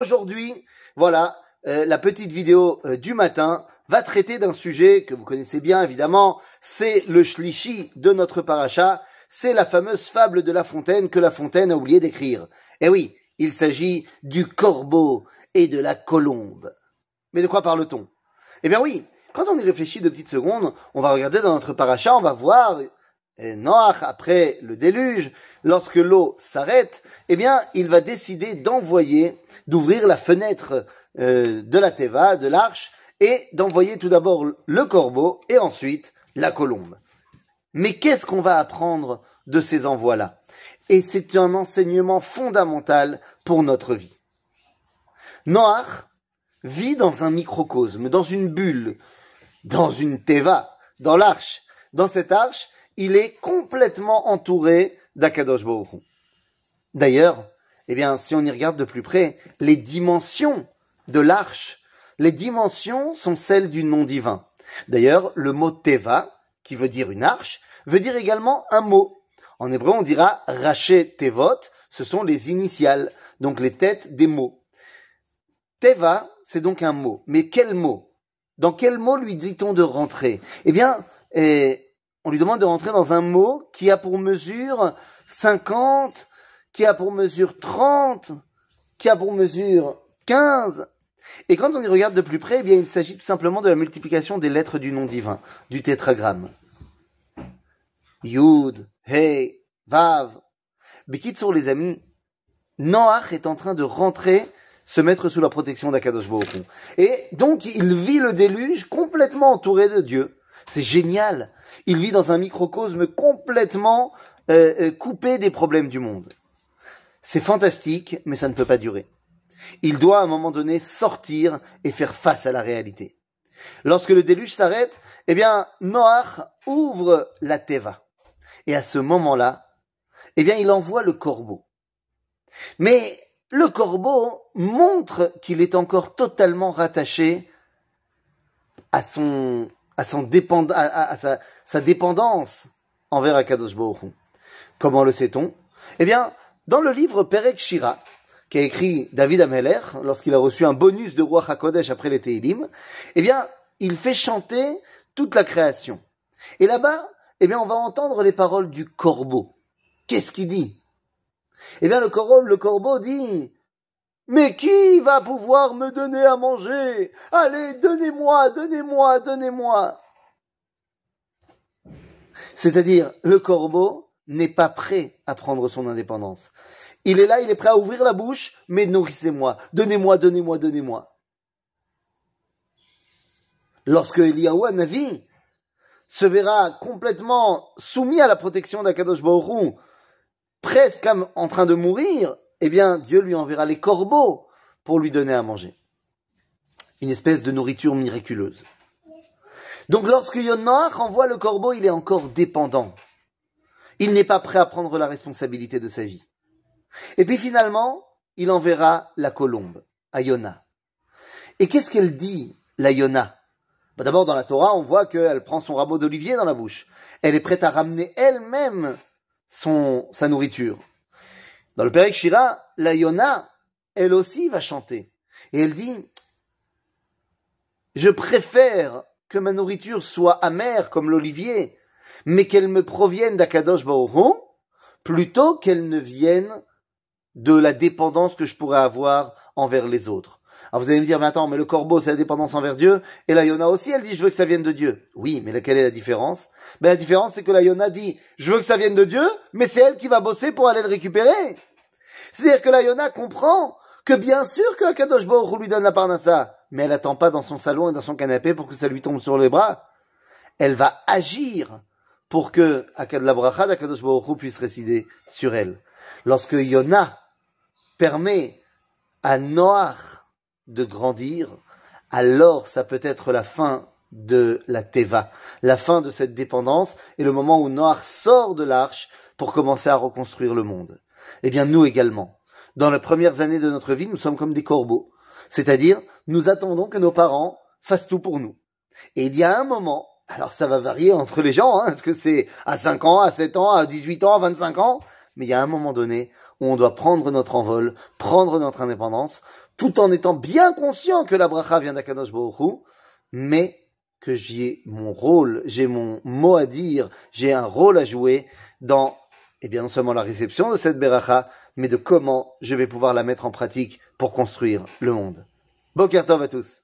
Aujourd'hui, voilà, euh, la petite vidéo euh, du matin va traiter d'un sujet que vous connaissez bien évidemment, c'est le shlishi de notre paracha, c'est la fameuse fable de La Fontaine que La Fontaine a oublié d'écrire. Eh oui, il s'agit du corbeau et de la colombe. Mais de quoi parle-t-on? Eh bien oui, quand on y réfléchit de petites secondes, on va regarder dans notre paracha, on va voir Noach, après le déluge, lorsque l'eau s'arrête, eh bien, il va décider d'envoyer, d'ouvrir la fenêtre euh, de la Teva, de l'arche, et d'envoyer tout d'abord le corbeau et ensuite la colombe. Mais qu'est-ce qu'on va apprendre de ces envois-là? Et c'est un enseignement fondamental pour notre vie. Noach vit dans un microcosme, dans une bulle, dans une Teva, dans l'arche. Dans cette arche, il est complètement entouré d'Akadosh D'ailleurs, eh bien, si on y regarde de plus près, les dimensions de l'arche, les dimensions sont celles du nom divin. D'ailleurs, le mot Teva, qui veut dire une arche, veut dire également un mot. En hébreu, on dira Raché Tevot, ce sont les initiales, donc les têtes des mots. Teva, c'est donc un mot. Mais quel mot? Dans quel mot lui dit-on de rentrer? Eh bien, eh, on lui demande de rentrer dans un mot qui a pour mesure 50, qui a pour mesure 30, qui a pour mesure 15. Et quand on y regarde de plus près, eh bien, il s'agit tout simplement de la multiplication des lettres du nom divin, du tétragramme. Yud, Hey, Vav. sur les amis, Noach est en train de rentrer, se mettre sous la protection d'Akadosh Baruch Et donc, il vit le déluge complètement entouré de Dieu. C'est génial. Il vit dans un microcosme complètement euh, euh, coupé des problèmes du monde. C'est fantastique, mais ça ne peut pas durer. Il doit à un moment donné sortir et faire face à la réalité. Lorsque le déluge s'arrête, eh bien, Noach ouvre la Teva. Et à ce moment-là, eh bien, il envoie le corbeau. Mais le corbeau montre qu'il est encore totalement rattaché à son à, son à, sa, dépendance envers Akadosh Baruch Comment le sait-on? Eh bien, dans le livre Perek Shira, qu'a écrit David Ameller, lorsqu'il a reçu un bonus de roi HaKodesh après les Teilim, eh bien, il fait chanter toute la création. Et là-bas, eh bien, on va entendre les paroles du corbeau. Qu'est-ce qu'il dit? Eh bien, le corbeau, le corbeau dit mais qui va pouvoir me donner à manger? Allez, donnez-moi, donnez-moi, donnez-moi. C'est-à-dire, le corbeau n'est pas prêt à prendre son indépendance. Il est là, il est prêt à ouvrir la bouche, mais nourrissez-moi, donnez-moi, donnez-moi, donnez-moi. Lorsque Eliyahu se verra complètement soumis à la protection d'Akadosh Baruch presque en train de mourir, eh bien, Dieu lui enverra les corbeaux pour lui donner à manger. Une espèce de nourriture miraculeuse. Donc lorsque Yonach envoie le corbeau, il est encore dépendant. Il n'est pas prêt à prendre la responsabilité de sa vie. Et puis finalement, il enverra la colombe à Yona. Et qu'est-ce qu'elle dit, la Yona bah, D'abord, dans la Torah, on voit qu'elle prend son rameau d'olivier dans la bouche. Elle est prête à ramener elle-même son, sa nourriture. Dans le Père Shira, la Yona, elle aussi va chanter. Et elle dit, je préfère que ma nourriture soit amère comme l'olivier, mais qu'elle me provienne d'Akadosh Baoron, plutôt qu'elle ne vienne de la dépendance que je pourrais avoir envers les autres. Alors vous allez me dire, mais attends, mais le corbeau, c'est la dépendance envers Dieu, et la Yona aussi, elle dit, je veux que ça vienne de Dieu. Oui, mais quelle est la différence? Ben, La différence, c'est que la Yona dit, je veux que ça vienne de Dieu, mais c'est elle qui va bosser pour aller le récupérer. C'est-à-dire que la Yona comprend que bien sûr que Akadosh Baruch lui donne la parnassa, mais elle attend pas dans son salon et dans son canapé pour que ça lui tombe sur les bras. Elle va agir pour que la bracha Baruch puisse résider sur elle. Lorsque Yona permet à Noach de grandir, alors ça peut être la fin de la Teva, la fin de cette dépendance et le moment où Noach sort de l'arche pour commencer à reconstruire le monde. Eh bien, nous également. Dans les premières années de notre vie, nous sommes comme des corbeaux. C'est-à-dire, nous attendons que nos parents fassent tout pour nous. Et il y a un moment, alors ça va varier entre les gens, hein, est-ce que c'est à 5 ans, à 7 ans, à 18 ans, à 25 ans, mais il y a un moment donné où on doit prendre notre envol, prendre notre indépendance, tout en étant bien conscient que la bracha vient d'Akadosh Baruch mais que j'ai mon rôle, j'ai mon mot à dire, j'ai un rôle à jouer dans, eh bien, non seulement la réception de cette bracha, mais de comment je vais pouvoir la mettre en pratique pour construire le monde. Bokertov à tous.